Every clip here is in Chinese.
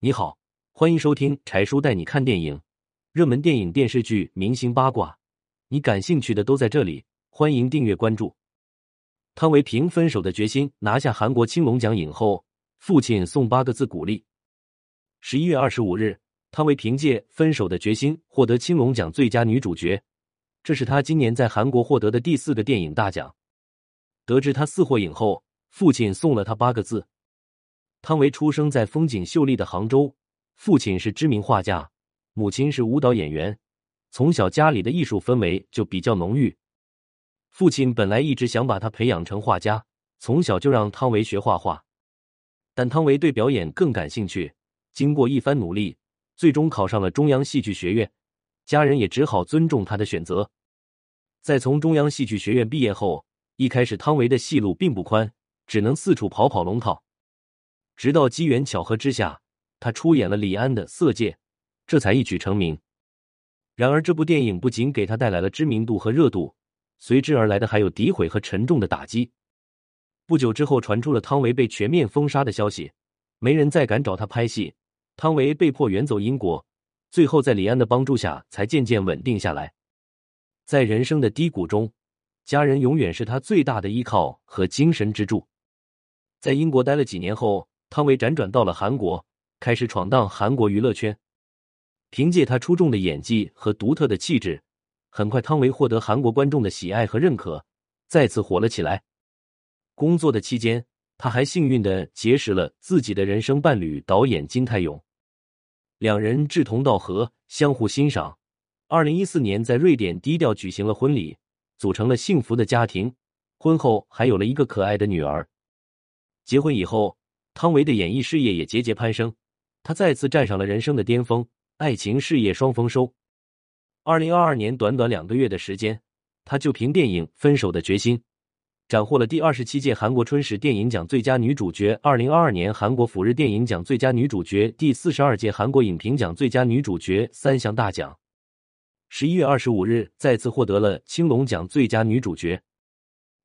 你好，欢迎收听柴叔带你看电影，热门电影、电视剧、明星八卦，你感兴趣的都在这里。欢迎订阅关注。汤唯凭分手的决心拿下韩国青龙奖影后，父亲送八个字鼓励。十一月二十五日，汤唯凭借《分手的决心》获得青龙奖最佳女主角，这是她今年在韩国获得的第四个电影大奖。得知她四获影后，父亲送了她八个字。汤唯出生在风景秀丽的杭州，父亲是知名画家，母亲是舞蹈演员，从小家里的艺术氛围就比较浓郁。父亲本来一直想把他培养成画家，从小就让汤唯学画画，但汤唯对表演更感兴趣。经过一番努力，最终考上了中央戏剧学院，家人也只好尊重他的选择。在从中央戏剧学院毕业后，一开始汤唯的戏路并不宽，只能四处跑跑龙套。直到机缘巧合之下，他出演了李安的《色戒》，这才一举成名。然而，这部电影不仅给他带来了知名度和热度，随之而来的还有诋毁和沉重的打击。不久之后，传出了汤唯被全面封杀的消息，没人再敢找他拍戏，汤唯被迫远走英国。最后，在李安的帮助下，才渐渐稳定下来。在人生的低谷中，家人永远是他最大的依靠和精神支柱。在英国待了几年后。汤唯辗转到了韩国，开始闯荡韩国娱乐圈。凭借他出众的演技和独特的气质，很快汤唯获得韩国观众的喜爱和认可，再次火了起来。工作的期间，他还幸运的结识了自己的人生伴侣导演金泰勇，两人志同道合，相互欣赏。二零一四年，在瑞典低调举行了婚礼，组成了幸福的家庭。婚后还有了一个可爱的女儿。结婚以后。汤唯的演艺事业也节节攀升，她再次站上了人生的巅峰，爱情事业双丰收。二零二二年短短两个月的时间，她就凭电影《分手的决心》斩获了第二十七届韩国春史电影奖最佳女主角、二零二二年韩国辅日电影奖最佳女主角、第四十二届韩国影评奖最佳女主角三项大奖。十一月二十五日，再次获得了青龙奖最佳女主角。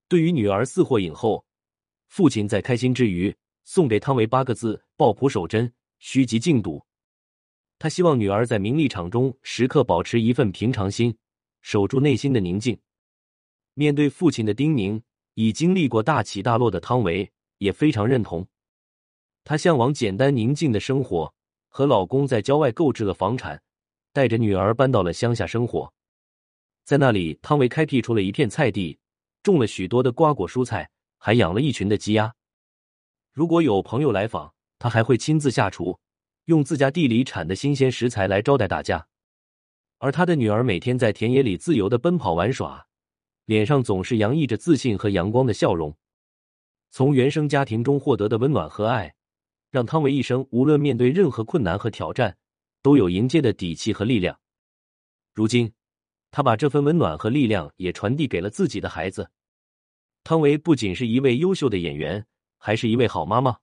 对于女儿四获影后，父亲在开心之余。送给汤唯八个字：抱朴守贞，虚极静笃。他希望女儿在名利场中时刻保持一份平常心，守住内心的宁静。面对父亲的叮咛，已经历过大起大落的汤唯也非常认同。她向往简单宁静的生活，和老公在郊外购置了房产，带着女儿搬到了乡下生活。在那里，汤唯开辟出了一片菜地，种了许多的瓜果蔬菜，还养了一群的鸡鸭。如果有朋友来访，他还会亲自下厨，用自家地里产的新鲜食材来招待大家。而他的女儿每天在田野里自由的奔跑玩耍，脸上总是洋溢着自信和阳光的笑容。从原生家庭中获得的温暖和爱，让汤唯一生无论面对任何困难和挑战，都有迎接的底气和力量。如今，他把这份温暖和力量也传递给了自己的孩子。汤唯不仅是一位优秀的演员。还是一位好妈妈。